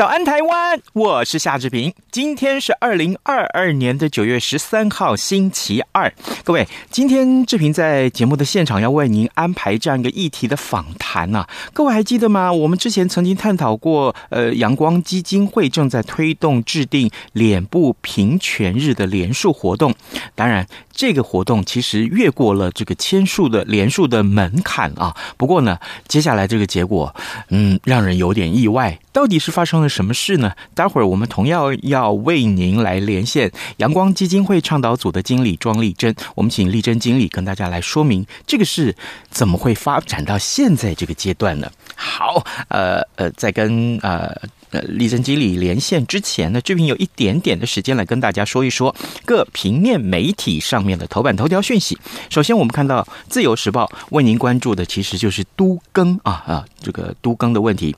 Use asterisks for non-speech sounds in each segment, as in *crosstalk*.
早安，台湾！我是夏志平。今天是二零二二年的九月十三号，星期二。各位，今天志平在节目的现场要为您安排这样一个议题的访谈啊。各位还记得吗？我们之前曾经探讨过，呃，阳光基金会正在推动制定脸部平权日的连署活动。当然，这个活动其实越过了这个签数的连数的门槛啊。不过呢，接下来这个结果，嗯，让人有点意外。到底是发生了什么事呢？待会儿我们同样要为您来连线阳光基金会倡导组的经理庄丽珍，我们请丽珍经理跟大家来说明这个事怎么会发展到现在这个阶段呢？好，呃呃，在跟呃。呃，丽珍经理连线之前呢，志平有一点点的时间来跟大家说一说各平面媒体上面的头版头条讯息。首先，我们看到《自由时报》为您关注的其实就是都更啊啊，这个都更的问题，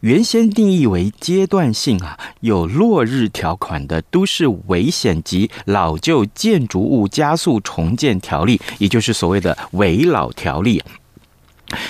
原先定义为阶段性啊，有落日条款的《都市危险及老旧建筑物加速重建条例》，也就是所谓的“危老条例”。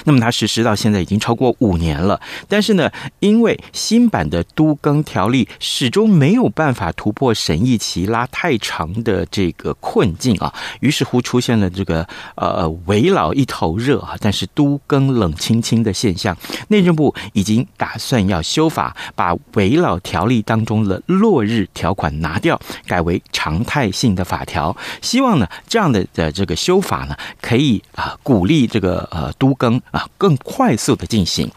那么它实施到现在已经超过五年了，但是呢，因为新版的都更条例始终没有办法突破审议期拉太长的这个困境啊，于是乎出现了这个呃危老一头热啊，但是都更冷清清的现象。内政部已经打算要修法，把危老条例当中的落日条款拿掉，改为常态性的法条。希望呢这样的的这个修法呢，可以啊鼓励这个呃都更。啊，更快速的进行。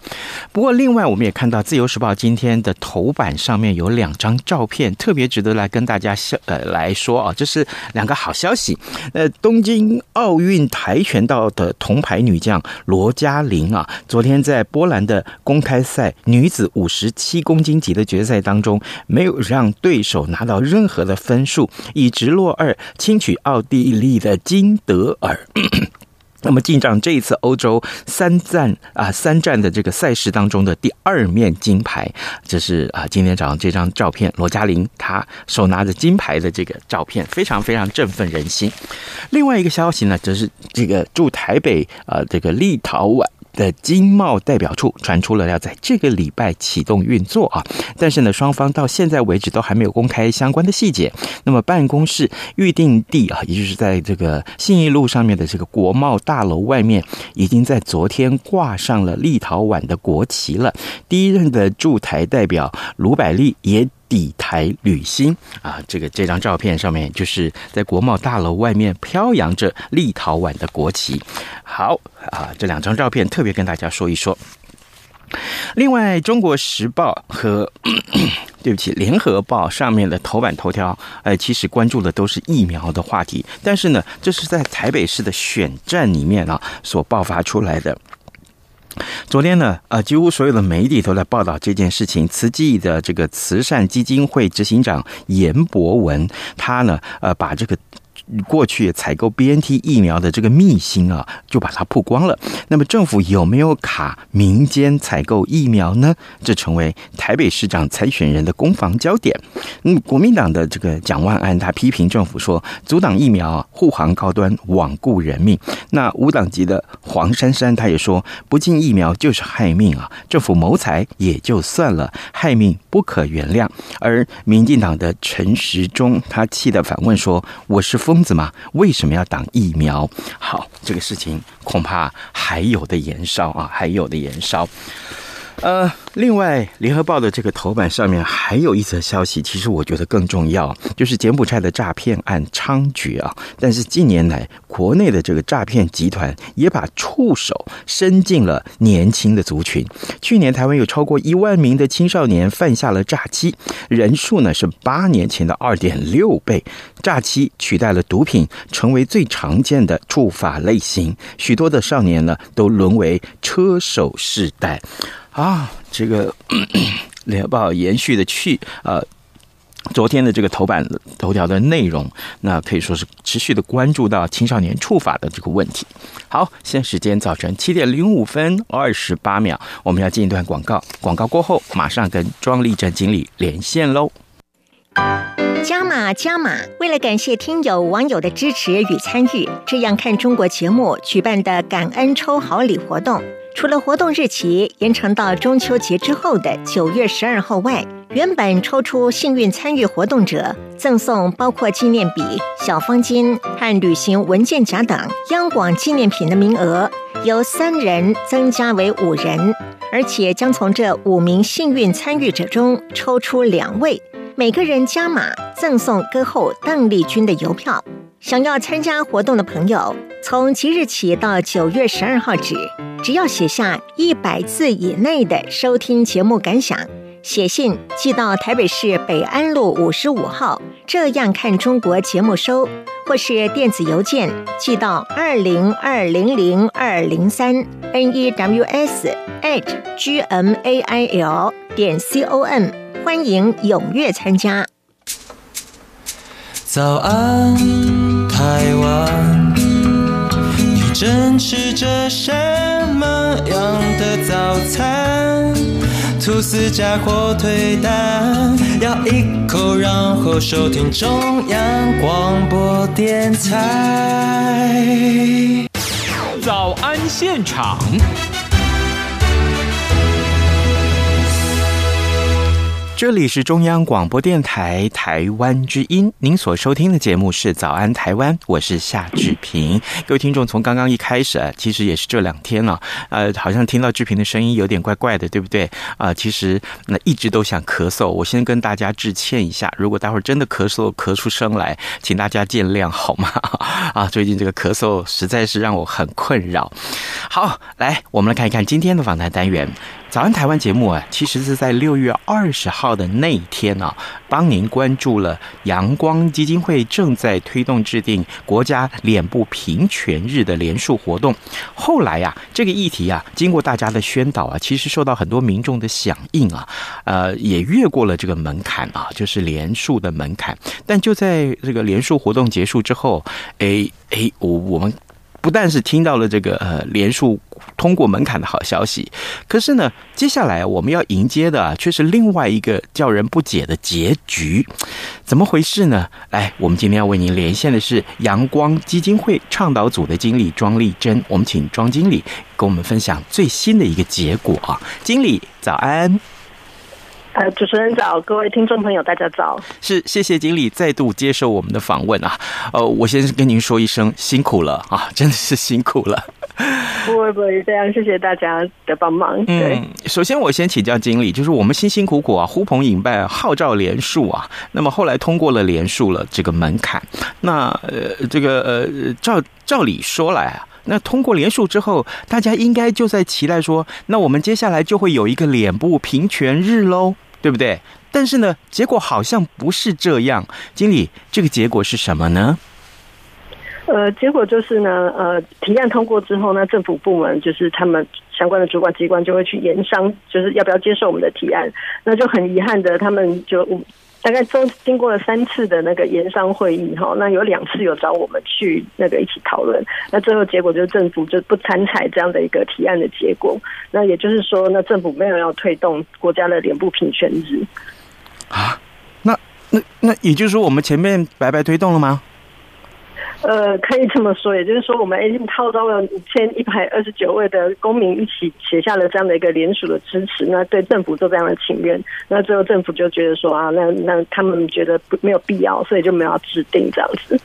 不过，另外我们也看到《自由时报》今天的头版上面有两张照片，特别值得来跟大家消呃来说啊，这是两个好消息。呃，东京奥运跆拳道的铜牌女将罗嘉玲啊，昨天在波兰的公开赛女子五十七公斤级的决赛当中，没有让对手拿到任何的分数，以直落二轻取奥地利的金德尔。那么进账这一次欧洲三战啊三战的这个赛事当中的第二面金牌，这是啊今天早上这张照片，罗嘉玲她手拿着金牌的这个照片，非常非常振奋人心。另外一个消息呢，就是这个驻台北啊这个立陶宛。的经贸代表处传出了要在这个礼拜启动运作啊，但是呢，双方到现在为止都还没有公开相关的细节。那么办公室预定地啊，也就是在这个信义路上面的这个国贸大楼外面，已经在昨天挂上了立陶宛的国旗了。第一任的驻台代表卢百利也。抵台履新啊，这个这张照片上面就是在国贸大楼外面飘扬着立陶宛的国旗。好啊，这两张照片特别跟大家说一说。另外，《中国时报》和 *coughs* 对不起，《联合报》上面的头版头条，哎，其实关注的都是疫苗的话题。但是呢，这是在台北市的选战里面啊所爆发出来的。昨天呢，呃，几乎所有的媒体都在报道这件事情。慈济的这个慈善基金会执行长严博文，他呢，呃，把这个。过去采购 BNT 疫苗的这个秘辛啊，就把它曝光了。那么政府有没有卡民间采购疫苗呢？这成为台北市长参选人的攻防焦点。嗯，国民党的这个蒋万安他批评政府说，阻挡疫苗啊护航高端，罔顾人命。那无党籍的黄珊珊他也说，不进疫苗就是害命啊！政府谋财也就算了，害命不可原谅。而民进党的陈时中他气得反问说：“我是疯。”疯子吗？为什么要挡疫苗？好，这个事情恐怕还有的延烧啊，还有的延烧。呃，另外，联合报的这个头版上面还有一则消息，其实我觉得更重要，就是柬埔寨的诈骗案猖獗啊。但是近年来，国内的这个诈骗集团也把触手伸进了年轻的族群。去年台湾有超过一万名的青少年犯下了诈欺，人数呢是八年前的二点六倍。诈欺取代了毒品，成为最常见的触法类型。许多的少年呢都沦为车手世代。啊，这个《联合报》延续的去呃，昨天的这个头版头条的内容，那可以说是持续的关注到青少年触法的这个问题。好，现在时间早晨七点零五分二十八秒，我们要进一段广告，广告过后马上跟庄丽珍经理连线喽。加码加码！为了感谢听友网友的支持与参与，这样看中国节目举办的感恩抽好礼活动。除了活动日期延长到中秋节之后的九月十二号外，原本抽出幸运参与活动者赠送包括纪念笔、小方巾和旅行文件夹等央广纪念品的名额，由三人增加为五人，而且将从这五名幸运参与者中抽出两位，每个人加码赠送歌后邓丽君的邮票。想要参加活动的朋友，从即日起到九月十二号止，只要写下一百字以内的收听节目感想，写信寄到台北市北安路五十五号，这样看中国节目收，或是电子邮件寄到二零二零零二零三 news at gmail 点 com，欢迎踊跃参加。早安，台湾，你正吃着什样的早餐？吐司加火腿蛋，咬一口，然后收听中央广播电台。早安现场。这里是中央广播电台台湾之音，您所收听的节目是《早安台湾》，我是夏志平。各位听众，从刚刚一开始啊，其实也是这两天了，呃，好像听到志平的声音有点怪怪的，对不对？啊、呃，其实那一直都想咳嗽，我先跟大家致歉一下，如果待会儿真的咳嗽咳出声来，请大家见谅好吗？*laughs* 啊，最近这个咳嗽实在是让我很困扰。好，来，我们来看一看今天的访谈单元。早安台湾节目啊，其实是在六月二十号的那一天啊，帮您关注了阳光基金会正在推动制定国家脸部平权日的连署活动。后来呀、啊，这个议题啊，经过大家的宣导啊，其实受到很多民众的响应啊，呃，也越过了这个门槛啊，就是连署的门槛。但就在这个连署活动结束之后，哎哎，我我们。不但是听到了这个呃连署通过门槛的好消息，可是呢，接下来我们要迎接的啊，却是另外一个叫人不解的结局，怎么回事呢？来，我们今天要为您连线的是阳光基金会倡导组的经理庄丽珍，我们请庄经理跟我们分享最新的一个结果啊。经理早安。呃，主持人早，各位听众朋友，大家早。是，谢谢经理再度接受我们的访问啊。呃，我先跟您说一声辛苦了啊，真的是辛苦了。*laughs* 不会不会，非常谢谢大家的帮忙。对，嗯，首先我先请教经理，就是我们辛辛苦苦啊，呼朋引伴，号召连署啊，那么后来通过了连署了这个门槛，那呃，这个呃，照照理说来啊。那通过连署之后，大家应该就在期待说，那我们接下来就会有一个脸部平权日喽，对不对？但是呢，结果好像不是这样。经理，这个结果是什么呢？呃，结果就是呢，呃，提案通过之后呢，政府部门就是他们相关的主管机关就会去研商，就是要不要接受我们的提案。那就很遗憾的，他们就。大概都经过了三次的那个研商会议哈，那有两次有找我们去那个一起讨论，那最后结果就是政府就不参采这样的一个提案的结果。那也就是说，那政府没有要推动国家的脸部平权日啊？那那那也就是说，我们前面白白推动了吗？呃，可以这么说，也就是说，我们已经号召了五千一百二十九位的公民一起写下了这样的一个联署的支持，那对政府做这样的请愿，那最后政府就觉得说啊，那那他们觉得不没有必要，所以就没有要制定这样子。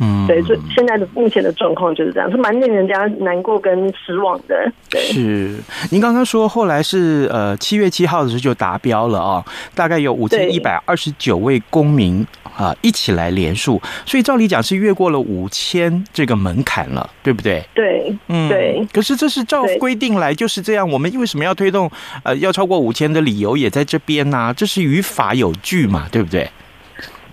嗯，对，所以现在的目前的状况就是这样，是蛮令人家难过跟失望的。对，是您刚刚说后来是呃七月七号的时候就达标了啊，大概有五千一百二十九位公民啊一起来联署，所以照理讲是越过了五千这个门槛了，对不对？对，嗯，对。可是这是照规定来就是这样，我们为什么要推动呃要超过五千的理由也在这边呢、啊？这是于法有据嘛，对不对？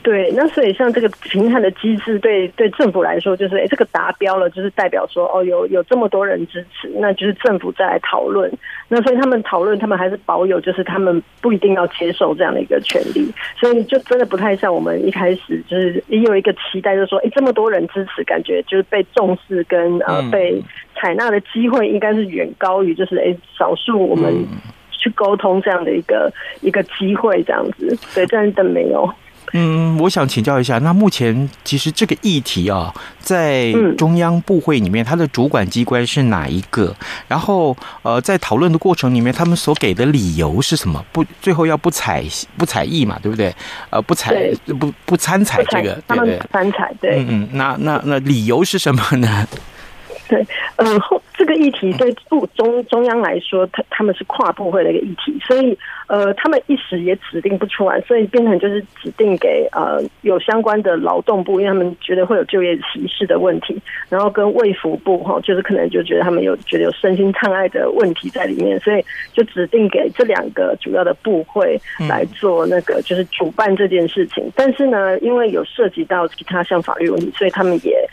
对，那所以像这个评判的机制对，对对政府来说，就是哎，这个达标了，就是代表说哦，有有这么多人支持，那就是政府再来讨论。那所以他们讨论，他们还是保有，就是他们不一定要接受这样的一个权利。所以就真的不太像我们一开始就是也有一个期待，就是说，哎，这么多人支持，感觉就是被重视跟呃被采纳的机会，应该是远高于就是哎少数我们去沟通这样的一个一个机会这样子。对，真的没有。嗯，我想请教一下，那目前其实这个议题啊，在中央部会里面，它的主管机关是哪一个？然后呃，在讨论的过程里面，他们所给的理由是什么？不，最后要不采不采议嘛，对不对？呃，不采不不参采这个，他们不参采，对，嗯嗯，那那那理由是什么呢？对，呃，后这个议题对部中中央来说，他他们是跨部会的一个议题，所以呃，他们一时也指定不出来，所以变成就是指定给呃有相关的劳动部，因为他们觉得会有就业歧视的问题，然后跟卫福部哈，就是可能就觉得他们有觉得有身心障碍的问题在里面，所以就指定给这两个主要的部会来做那个就是主办这件事情。但是呢，因为有涉及到其他项法律问题，所以他们也。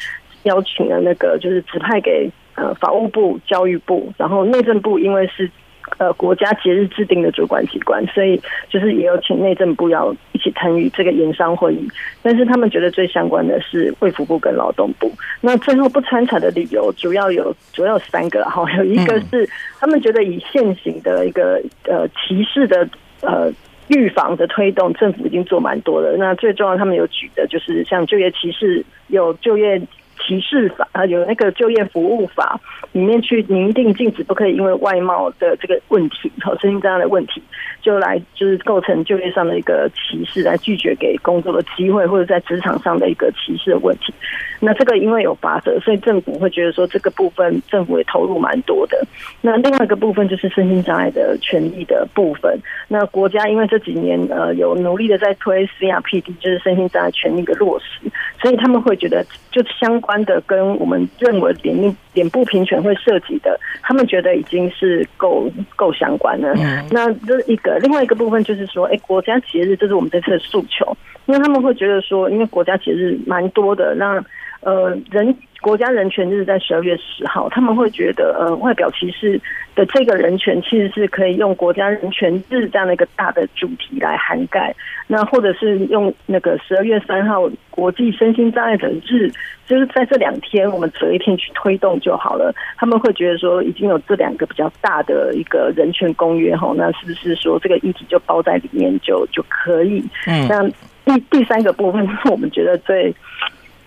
邀请了那个就是指派给呃法务部、教育部，然后内政部因为是呃国家节日制定的主管机关，所以就是也有请内政部要一起参与这个研商会议。但是他们觉得最相关的是卫福部跟劳动部。那最后不参采的理由主要有主要有三个哈，有一个是他们觉得以现行的一个呃歧视的呃预防的推动，政府已经做蛮多了。那最重要，他们有举的就是像就业歧视有就业。歧视法啊，有那个就业服务法里面去明定禁止，不可以因为外貌的这个问题和身心障碍的问题，就来就是构成就业上的一个歧视，来拒绝给工作的机会，或者在职场上的一个歧视的问题。那这个因为有罚则，所以政府会觉得说这个部分政府也投入蛮多的。那另外一个部分就是身心障碍的权利的部分。那国家因为这几年呃有努力的在推 CRPD，就是身心障碍权利的落实，所以他们会觉得就相关的跟我们认为脸脸部平权会涉及的，他们觉得已经是够够相关了。那这一个另外一个部分就是说，哎，国家节日这是我们这次的诉求，因为他们会觉得说，因为国家节日蛮多的，那。呃，人国家人权日在十二月十号，他们会觉得，呃，外表歧视的这个人权其实是可以用国家人权日这样的一个大的主题来涵盖，那或者是用那个十二月三号国际身心障碍者日，就是在这两天我们择一天去推动就好了。他们会觉得说，已经有这两个比较大的一个人权公约哈，那是不是说这个议题就包在里面就就可以？嗯，那第第三个部分是我们觉得最。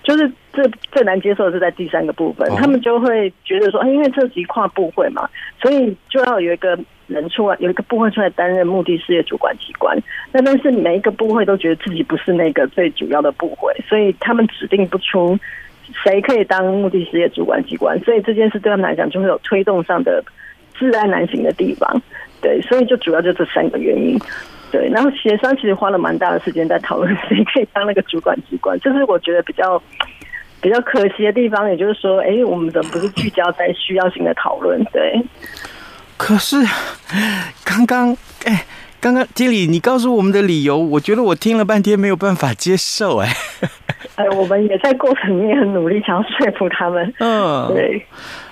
就是这最难接受的是在第三个部分，他们就会觉得说，因为这是跨部会嘛，所以就要有一个人出来，有一个部会出来担任目的事业主管机关。那但是每一个部会都觉得自己不是那个最主要的部会，所以他们指定不出谁可以当目的事业主管机关。所以这件事对他们来讲就会有推动上的自然难行的地方。对，所以就主要就这三个原因。对，然后协商其实花了蛮大的时间在讨论谁可以当那个主管机关，就是我觉得比较比较可惜的地方。也就是说，哎，我们怎么不是聚焦在需要性的讨论？对。可是刚刚，哎，刚刚经理你告诉我们的理由，我觉得我听了半天没有办法接受。哎，哎，我们也在过程里面很努力，想要说服他们。嗯，对。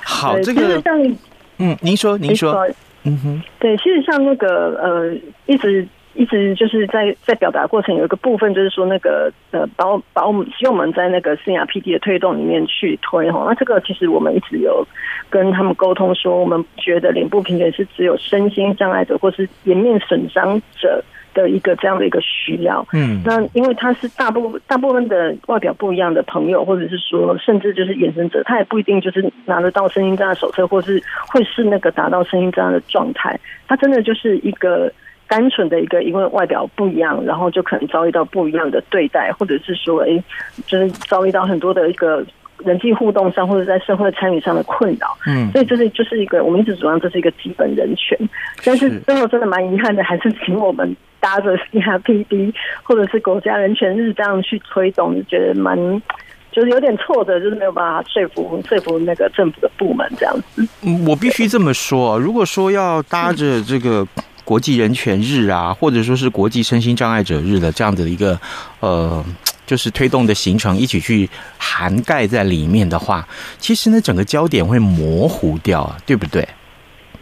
好，这个像，嗯，您说，您说，嗯哼，对，其实像那个呃，一直。一直就是在在表达过程有一个部分，就是说那个呃，把我把我们希望我们在那个 CRPD 的推动里面去推哈。那这个其实我们一直有跟他们沟通说，我们觉得脸部平权是只有身心障碍者或是颜面损伤者的一个这样的一个需要。嗯，那因为他是大部大部分的外表不一样的朋友，或者是说甚至就是衍生者，他也不一定就是拿得到身心障碍手册，或是会是那个达到声音障碍的状态。他真的就是一个单纯的一个，因为外表不一样，然后就可能遭遇到不一样的对待，或者是说，哎，就是遭遇到很多的一个。人际互动上，或者在社会参与上的困扰，嗯，所以这是就是一个我们一直主张这是一个基本人权，但是最后真的蛮遗憾的，还是请我们搭着 CRPD 或者是国家人权日这样去推动，就觉得蛮就是有点挫折，就是没有办法说服说服那个政府的部门这样子。我必须这么说，如果说要搭着这个国际人权日啊，或者说是国际身心障碍者日的这样的一个呃。就是推动的行程一起去涵盖在里面的话，其实呢，整个焦点会模糊掉啊，对不对？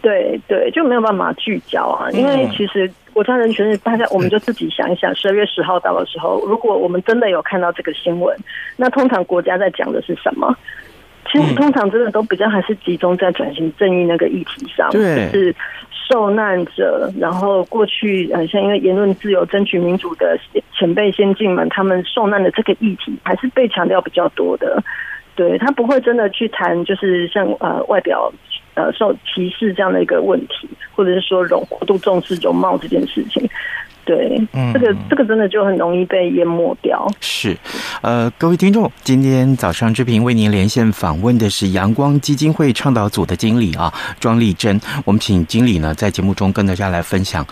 对对，就没有办法聚焦啊。因为其实国家人权日，大家我们就自己想一想，十二月十号到的时候，如果我们真的有看到这个新闻，那通常国家在讲的是什么？其实通常真的都比较还是集中在转型正义那个议题上，对，就是受难者，然后过去呃，像因为言论自由、争取民主的前辈先进们，他们受难的这个议题还是被强调比较多的。对，他不会真的去谈，就是像呃外表呃受歧视这样的一个问题，或者是说容过度重视容貌这件事情。对，嗯，这个这个真的就很容易被淹没掉。是，呃，各位听众，今天早上志平为您连线访问的是阳光基金会倡导组的经理啊，庄丽珍。我们请经理呢在节目中跟大家来分享。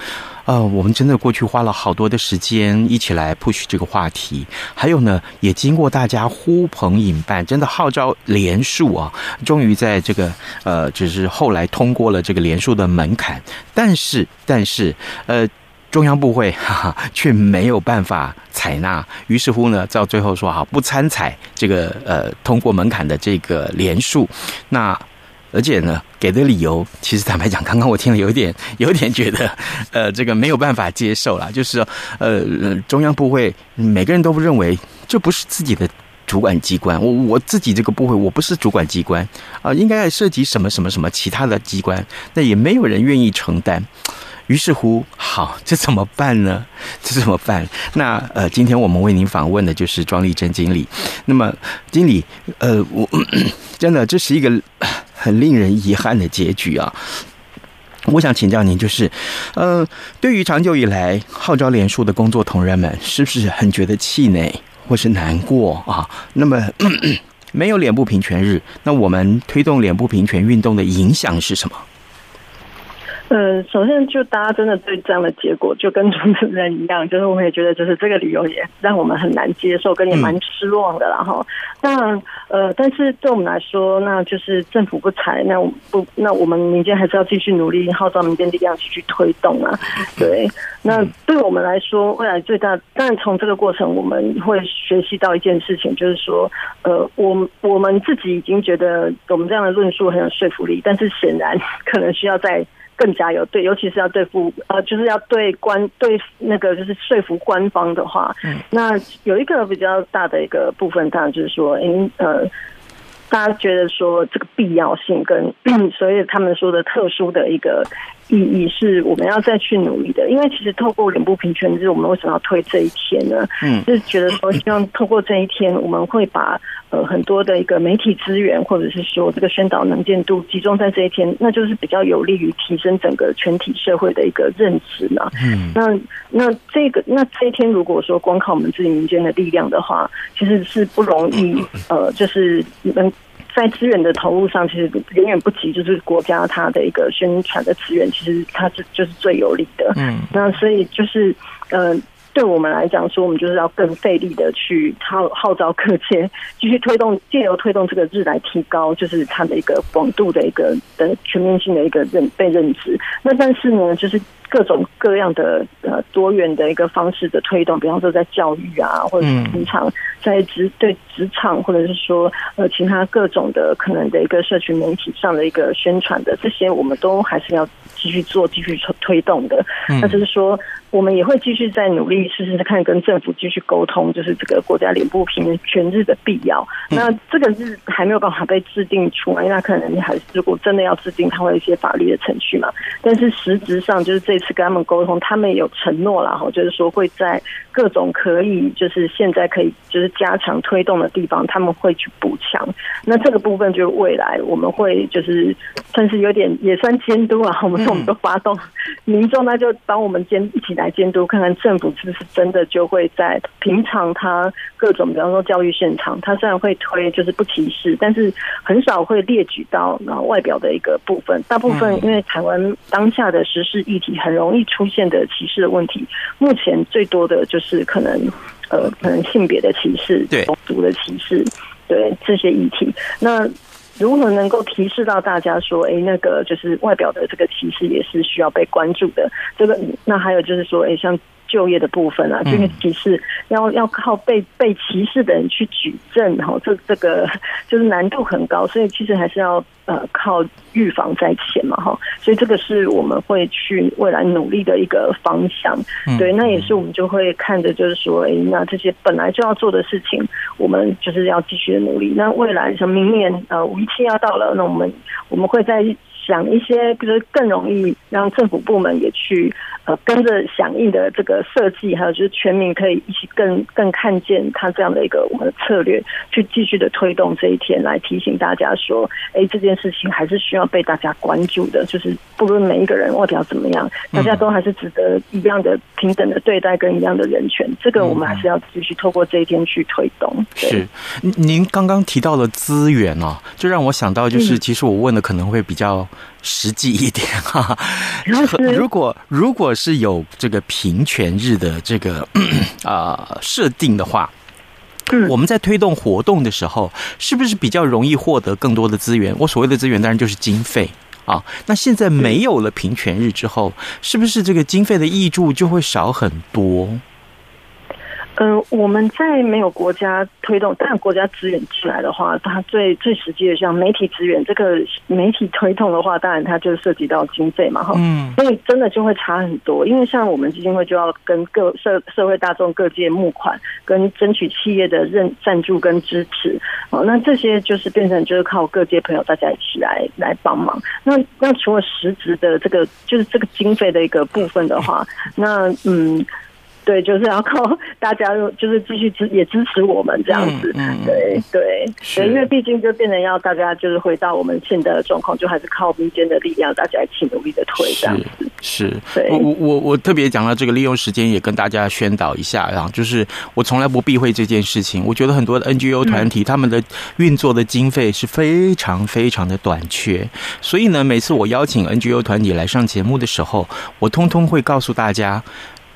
呃，我们真的过去花了好多的时间一起来 push 这个话题，还有呢，也经过大家呼朋引伴，真的号召连署啊，终于在这个呃，就是后来通过了这个连署的门槛。但是，但是，呃。中央部会 *laughs* 哈哈却没有办法采纳，于是乎呢，到最后说哈不参采这个呃通过门槛的这个连数，那而且呢给的理由，其实坦白讲，刚刚我听了有点 *laughs* 有点觉得呃这个没有办法接受啦，就是呃中央部会每个人都不认为这不是自己的主管机关，我我自己这个部会我不是主管机关。啊、应该涉及什么什么什么其他的机关，那也没有人愿意承担。于是乎，好，这怎么办呢？*laughs* 这怎么办？那呃，今天我们为您访问的就是庄丽珍经理。那么，经理，呃，我真的这是一个很令人遗憾的结局啊。我想请教您，就是呃，对于长久以来号召连署的工作同仁们，是不是很觉得气馁或是难过啊？那么 *coughs* 没有脸部平权日，那我们推动脸部平权运动的影响是什么？呃，首先就大家真的对这样的结果，就跟主持人一样，就是我们也觉得，就是这个理由也让我们很难接受，跟也蛮失望的。然后，那呃，但是对我们来说，那就是政府不采，那不，那我们民间还是要继续努力，号召民间力量继续推动啊。对，那对我们来说，未来最大，当然从这个过程，我们会学习到一件事情，就是说，呃，我我们自己已经觉得我们这样的论述很有说服力，但是显然可能需要在。更加有对，尤其是要对付呃，就是要对官对那个就是说服官方的话，嗯，那有一个比较大的一个部分，当然就是说，嗯呃，大家觉得说这个必要性跟 *clears throat* 所以他们说的特殊的一个。意义是我们要再去努力的，因为其实透过脸部平权日，我们为什么要推这一天呢？嗯，就是觉得说，希望透过这一天，我们会把呃很多的一个媒体资源，或者是说这个宣导能见度集中在这一天，那就是比较有利于提升整个全体社会的一个认知嘛。嗯，那那这个那这一天，如果说光靠我们自己民间的力量的话，其实是不容易。*laughs* 呃，就是能。在资源的投入上，其实远远不及，就是国家它的一个宣传的资源，其实它是就是最有利的。嗯，那所以就是呃，对我们来讲说，我们就是要更费力的去号号召各界继续推动，借由推动这个日来提高，就是它的一个广度的一个的全面性的一个认被认知。那但是呢，就是。各种各样的呃多元的一个方式的推动，比方说在教育啊，或者是平常在职对职场，或者是说呃其他各种的可能的一个社群媒体上的一个宣传的这些，我们都还是要继续做、继续推推动的。那就是说，我们也会继续在努力试试看跟政府继续沟通，就是这个国家脸部平全日的必要。那这个是还没有办法被制定出来，那可能你还是如果真的要制定，它会有一些法律的程序嘛。但是实质上就是这。次跟他们沟通，他们也有承诺了哈，就是说会在各种可以就是现在可以就是加强推动的地方，他们会去补强。那这个部分就是未来我们会就是算是有点也算监督啊，我们说我们都发动民众，那就帮我们监一起来监督，看看政府是不是真的就会在平常他各种比方说教育现场，他虽然会推就是不歧视，但是很少会列举到然后外表的一个部分。大部分因为台湾当下的时事议题很容易出现的歧视的问题，目前最多的就是可能呃可能性别的歧视、种族的歧视，对这些议题。那如何能够提示到大家说，哎，那个就是外表的这个歧视也是需要被关注的。这个那还有就是说，哎，像。就业的部分啊，这个歧视要要靠被被歧视的人去举证，哈，这这个就是 *laughs* 难度很高，所以其实还是要呃靠预防在前嘛，哈，所以这个是我们会去未来努力的一个方向，对，那也是我们就会看着，就是说，哎，那这些本来就要做的事情，我们就是要继续的努力。那未来像明年呃五一七要到了，那我们我们会在。想一些就是更容易让政府部门也去呃跟着响应的这个设计，还有就是全民可以一起更更看见他这样的一个我们的策略，去继续的推动这一天，来提醒大家说，哎，这件事情还是需要被大家关注的。就是不论每一个人外表怎么样，大家都还是值得一样的平等的对待跟一样的人权。这个我们还是要继续透过这一天去推动。是，您刚刚提到了资源哦，就让我想到就是，其实我问的可能会比较。实际一点 *laughs* 哈，如果如果是有这个平权日的这个 *clears throat* 啊设定的话，我们在推动活动的时候，是不是比较容易获得更多的资源？我所谓的资源，当然就是经费啊。那现在没有了平权日之后，是不是这个经费的挹注就会少很多？嗯、呃，我们在没有国家推动，但国家资源进来的话，它最最实际的像媒体资源，这个媒体推动的话，当然它就涉及到经费嘛，哈，嗯，所以真的就会差很多。因为像我们基金会就要跟各社社会大众各界募款，跟争取企业的认赞助跟支持，哦，那这些就是变成就是靠各界朋友大家一起来来帮忙。那那除了实质的这个就是这个经费的一个部分的话，那嗯。对，就是要靠 *laughs* 大家，就是继续支也支持我们这样子。嗯，嗯对对对，因为毕竟就变成要大家就是回到我们现在的状况，就还是靠民间的力量，大家一起努力的推这样子。是，是我我我特别讲到这个，利用时间也跟大家宣导一下，然后就是我从来不避讳这件事情。我觉得很多的 NGO 团体他们的运作的经费是非常非常的短缺，所以呢，每次我邀请 NGO 团体来上节目的时候，我通通会告诉大家。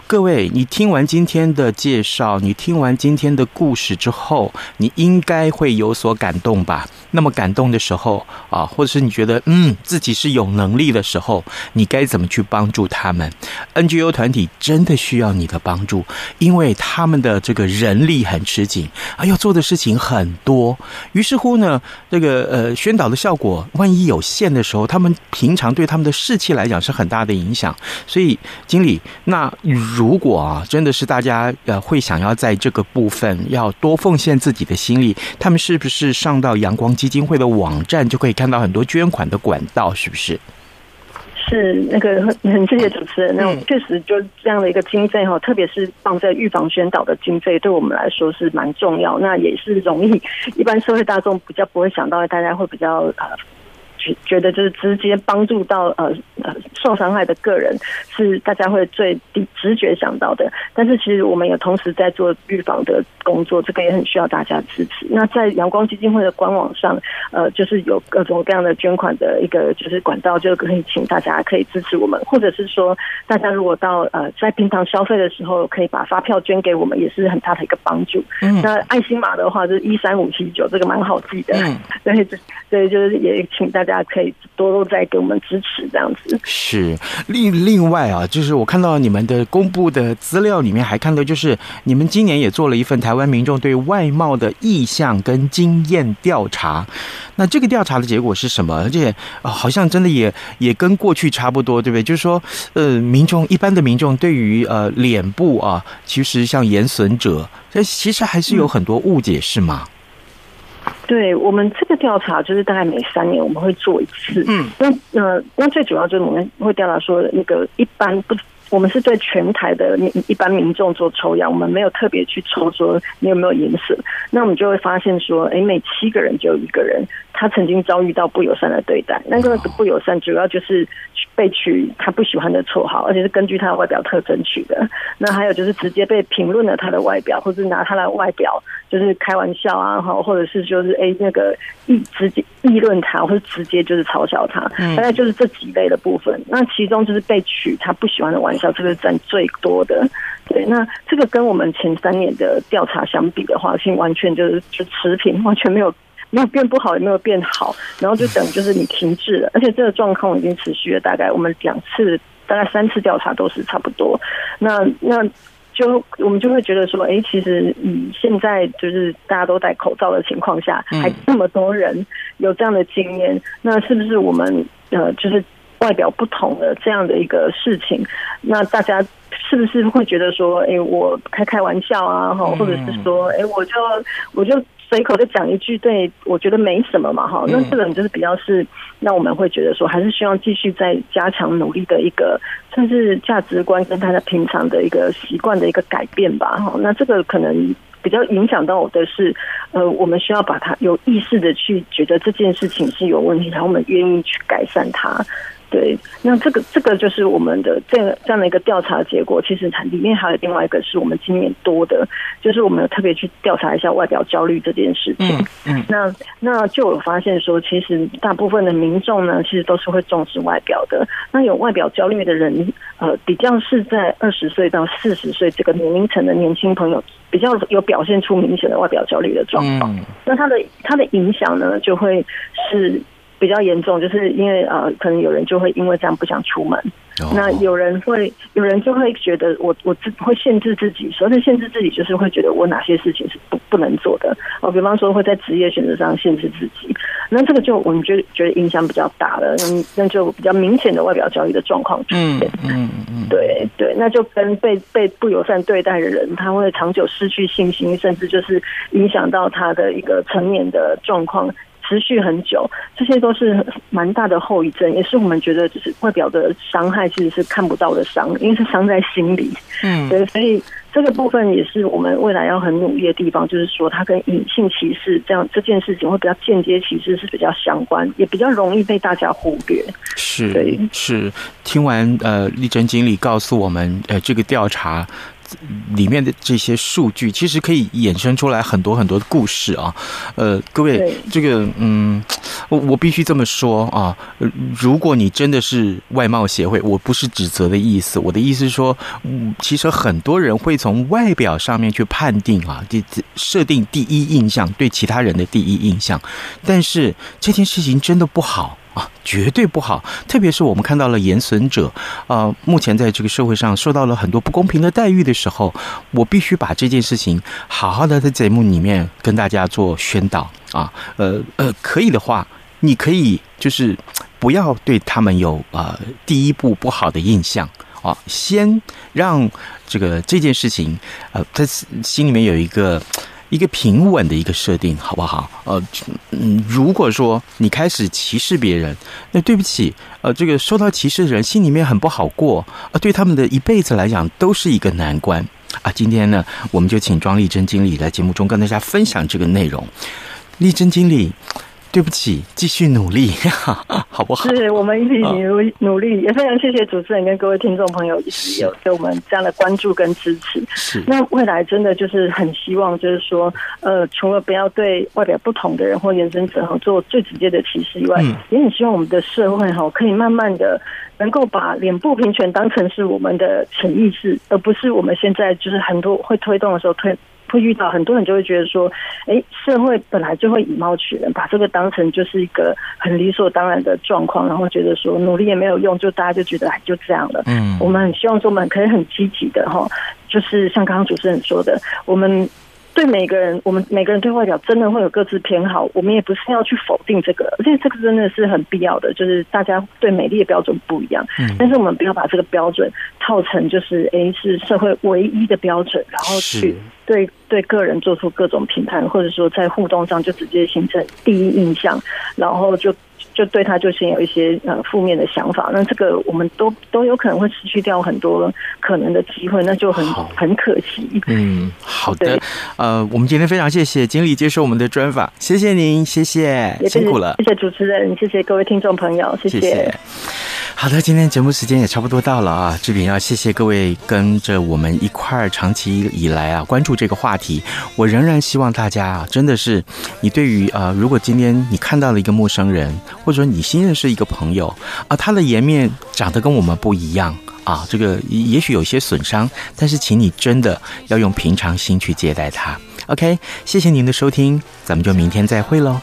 各位，你听完今天的介绍，你听完今天的故事之后，你应该会有所感动吧？那么感动的时候啊，或者是你觉得嗯自己是有能力的时候，你该怎么去帮助他们？NGO 团体真的需要你的帮助，因为他们的这个人力很吃紧，啊，要做的事情很多。于是乎呢，这个呃宣导的效果万一有限的时候，他们平常对他们的士气来讲是很大的影响。所以经理，那如果啊真的是大家呃会想要在这个部分要多奉献自己的心力，他们是不是上到阳光基金会的网站就可以看到很多捐款的管道，是不是？是那个很谢谢主持人，那确实就这样的一个经费哈，特别是放在预防宣导的经费，对我们来说是蛮重要。那也是容易，一般社会大众比较不会想到，大家会比较呃。觉得就是直接帮助到呃呃受伤害的个人，是大家会最第直觉想到的。但是其实我们也同时在做预防的工作，这个也很需要大家支持。那在阳光基金会的官网上，呃，就是有各种各样的捐款的一个就是管道，就可以请大家可以支持我们，或者是说大家如果到呃在平常消费的时候，可以把发票捐给我们，也是很大的一个帮助。嗯，那爱心码的话就是一三五七九，这个蛮好记的。嗯，*laughs* 对，对，就是也请大家。大家可以多多再给我们支持，这样子是另另外啊，就是我看到你们的公布的资料里面还看到，就是你们今年也做了一份台湾民众对外贸的意向跟经验调查。那这个调查的结果是什么？而且啊，好像真的也也跟过去差不多，对不对？就是说，呃，民众一般的民众对于呃脸部啊，其实像颜损者，这其实还是有很多误解，是吗？对我们这个调查，就是大概每三年我们会做一次。嗯，那呃，那最主要就是我们会调查说，那个一般不。我们是对全台的那一般民众做抽样，我们没有特别去抽说你有没有颜色。那我们就会发现说，哎，每七个人就有一个人他曾经遭遇到不友善的对待。那个不友善主要就是被取他不喜欢的绰号，而且是根据他的外表特征取的。那还有就是直接被评论了他的外表，或是拿他的外表就是开玩笑啊，哈，或者是就是哎那个议直接议论他，或者直接就是嘲笑他。大概就是这几类的部分。那其中就是被取他不喜欢的玩笑。这个占最多的，对，那这个跟我们前三年的调查相比的话，其实完全就是就持平，完全没有没有变不好，也没有变好，然后就等于就是你停滞了，*laughs* 而且这个状况已经持续了大概我们两次，大概三次调查都是差不多，那那就我们就会觉得说，哎，其实以现在就是大家都戴口罩的情况下，还这么多人有这样的经验，那是不是我们呃就是？外表不同的这样的一个事情，那大家是不是会觉得说，哎，我开开玩笑啊，哈，或者是说，哎，我就我就随口就讲一句，对我觉得没什么嘛，哈，那这种就是比较是，那我们会觉得说，还是希望继续再加强努力的一个，甚至价值观跟他的平常的一个习惯的一个改变吧，哈，那这个可能比较影响到我的是，呃，我们需要把它有意识的去觉得这件事情是有问题，然后我们愿意去改善它。对，那这个这个就是我们的这样这样的一个调查结果。其实它里面还有另外一个是我们今年多的，就是我们有特别去调查一下外表焦虑这件事情。嗯，嗯那那就有发现说，其实大部分的民众呢，其实都是会重视外表的。那有外表焦虑的人，呃，比较是在二十岁到四十岁这个年龄层的年轻朋友，比较有表现出明显的外表焦虑的状况。嗯，那它的它的影响呢，就会是。比较严重，就是因为呃，可能有人就会因为这样不想出门。那有人会，有人就会觉得我我自会限制自己，所谓限制自己就是会觉得我哪些事情是不不能做的哦，比方说会在职业选择上限制自己，那这个就我们觉得觉得影响比较大了，那那就比较明显的外表焦虑的状况出现。嗯嗯嗯，对对，那就跟被被不友善对待的人，他会长久失去信心，甚至就是影响到他的一个成年的状况。持续很久，这些都是蛮大的后遗症，也是我们觉得就是外表的伤害其实是看不到的伤，因为是伤在心里。嗯，对，所以这个部分也是我们未来要很努力的地方，就是说它跟隐性歧视这样这件事情会比较间接歧视是比较相关，也比较容易被大家忽略。是，对，是。听完呃，丽珍经理告诉我们，呃，这个调查。里面的这些数据其实可以衍生出来很多很多的故事啊，呃，各位，这个嗯，我我必须这么说啊，如果你真的是外貌协会，我不是指责的意思，我的意思是说，嗯，其实很多人会从外表上面去判定啊，这设定第一印象，对其他人的第一印象，但是这件事情真的不好。绝对不好！特别是我们看到了严损者，啊，目前在这个社会上受到了很多不公平的待遇的时候，我必须把这件事情好好的在节目里面跟大家做宣导啊，呃呃，可以的话，你可以就是不要对他们有啊、呃、第一步不好的印象啊，先让这个这件事情呃，他心里面有一个。一个平稳的一个设定，好不好？呃，嗯，如果说你开始歧视别人，那对不起，呃，这个受到歧视的人心里面很不好过，啊、呃，对他们的一辈子来讲都是一个难关啊。今天呢，我们就请庄丽珍经理来节目中跟大家分享这个内容。丽珍经理。对不起，继续努力，*laughs* 好不好？是我们一起努努力，也非常谢谢主持人跟各位听众朋友一直有对我们这样的关注跟支持。是，那未来真的就是很希望，就是说，呃，除了不要对外表不同的人或原生者哈做最直接的歧视以外，嗯、也很希望我们的社会哈可以慢慢的能够把脸部平权当成是我们的潜意识，而不是我们现在就是很多会推动的时候推。会遇到很多人就会觉得说，哎，社会本来就会以貌取人，把这个当成就是一个很理所当然的状况，然后觉得说努力也没有用，就大家就觉得哎就这样了。嗯，我们很希望说我们可以很积极的哈，就是像刚刚主持人说的，我们。对每个人，我们每个人对外表真的会有各自偏好，我们也不是要去否定这个，而且这个真的是很必要的，就是大家对美丽的标准不一样，嗯，但是我们不要把这个标准套成就是哎是社会唯一的标准，然后去对对个人做出各种评判，或者说在互动上就直接形成第一印象，然后就。就对他就先有一些呃负面的想法，那这个我们都都有可能会失去掉很多可能的机会，那就很很可惜。嗯，好的，呃，我们今天非常谢谢经理接受我们的专访，谢谢您，谢谢，辛苦了，谢谢主持人，谢谢各位听众朋友，谢谢。谢谢好的，今天节目时间也差不多到了啊，志平要谢谢各位跟着我们一块儿长期以来啊关注这个话题。我仍然希望大家啊，真的是你对于呃，如果今天你看到了一个陌生人，或者你新认识一个朋友啊，他的颜面长得跟我们不一样啊，这个也许有些损伤，但是请你真的要用平常心去接待他。OK，谢谢您的收听，咱们就明天再会喽。